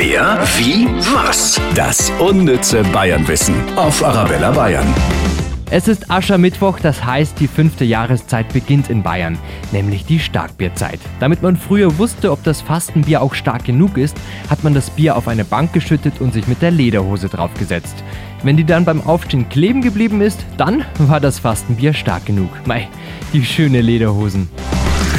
Wer, wie, was? Das unnütze Bayernwissen auf Arabella Bayern. Es ist Aschermittwoch, das heißt, die fünfte Jahreszeit beginnt in Bayern, nämlich die Starkbierzeit. Damit man früher wusste, ob das Fastenbier auch stark genug ist, hat man das Bier auf eine Bank geschüttet und sich mit der Lederhose draufgesetzt. Wenn die dann beim Aufstehen kleben geblieben ist, dann war das Fastenbier stark genug. Mei, die schöne Lederhosen.